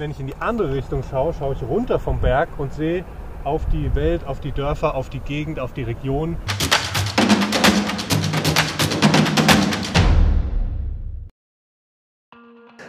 wenn ich in die andere Richtung schaue, schaue ich runter vom Berg und sehe auf die Welt, auf die Dörfer, auf die Gegend, auf die Region.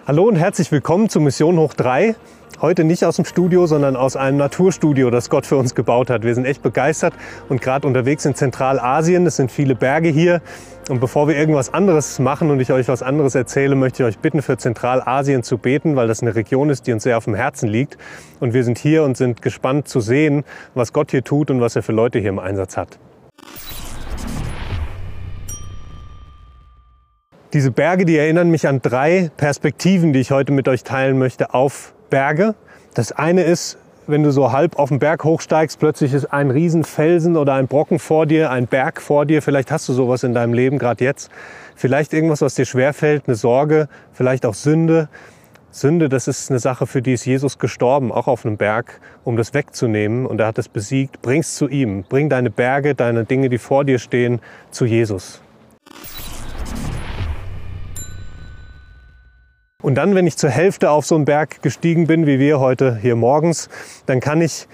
Hallo und herzlich willkommen zu Mission Hoch 3. Heute nicht aus dem Studio, sondern aus einem Naturstudio, das Gott für uns gebaut hat. Wir sind echt begeistert und gerade unterwegs in Zentralasien. Es sind viele Berge hier. Und bevor wir irgendwas anderes machen und ich euch was anderes erzähle, möchte ich euch bitten, für Zentralasien zu beten, weil das eine Region ist, die uns sehr auf dem Herzen liegt. Und wir sind hier und sind gespannt zu sehen, was Gott hier tut und was er für Leute hier im Einsatz hat. Diese Berge, die erinnern mich an drei Perspektiven, die ich heute mit euch teilen möchte auf Berge. Das eine ist, wenn du so halb auf den Berg hochsteigst, plötzlich ist ein Riesenfelsen oder ein Brocken vor dir, ein Berg vor dir. Vielleicht hast du sowas in deinem Leben gerade jetzt. Vielleicht irgendwas, was dir schwerfällt, eine Sorge, vielleicht auch Sünde. Sünde, das ist eine Sache, für die ist Jesus gestorben, auch auf einem Berg, um das wegzunehmen. Und er hat es besiegt. Bring's zu ihm. Bring deine Berge, deine Dinge, die vor dir stehen, zu Jesus. Und dann, wenn ich zur Hälfte auf so einen Berg gestiegen bin, wie wir heute hier morgens, dann kann ich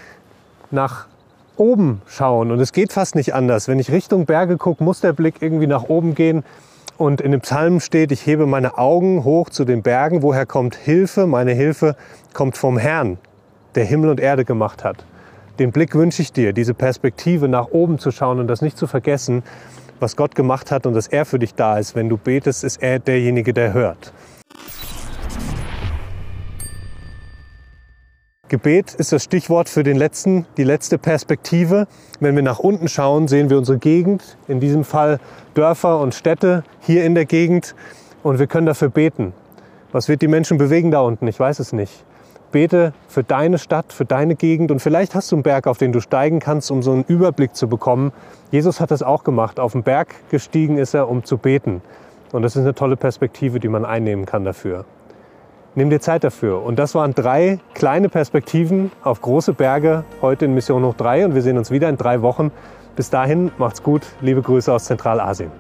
nach oben schauen. Und es geht fast nicht anders. Wenn ich Richtung Berge gucke, muss der Blick irgendwie nach oben gehen. Und in dem Psalm steht, ich hebe meine Augen hoch zu den Bergen. Woher kommt Hilfe? Meine Hilfe kommt vom Herrn, der Himmel und Erde gemacht hat. Den Blick wünsche ich dir, diese Perspektive nach oben zu schauen und das nicht zu vergessen, was Gott gemacht hat und dass er für dich da ist. Wenn du betest, ist er derjenige, der hört. Gebet ist das Stichwort für den letzten, die letzte Perspektive. Wenn wir nach unten schauen, sehen wir unsere Gegend, in diesem Fall Dörfer und Städte hier in der Gegend und wir können dafür beten. Was wird die Menschen bewegen da unten? Ich weiß es nicht. Bete für deine Stadt, für deine Gegend und vielleicht hast du einen Berg, auf den du steigen kannst, um so einen Überblick zu bekommen. Jesus hat das auch gemacht. Auf den Berg gestiegen ist er, um zu beten. Und das ist eine tolle Perspektive, die man einnehmen kann dafür. Nimm dir Zeit dafür. Und das waren drei kleine Perspektiven auf große Berge heute in Mission Hoch 3 und wir sehen uns wieder in drei Wochen. Bis dahin, macht's gut. Liebe Grüße aus Zentralasien.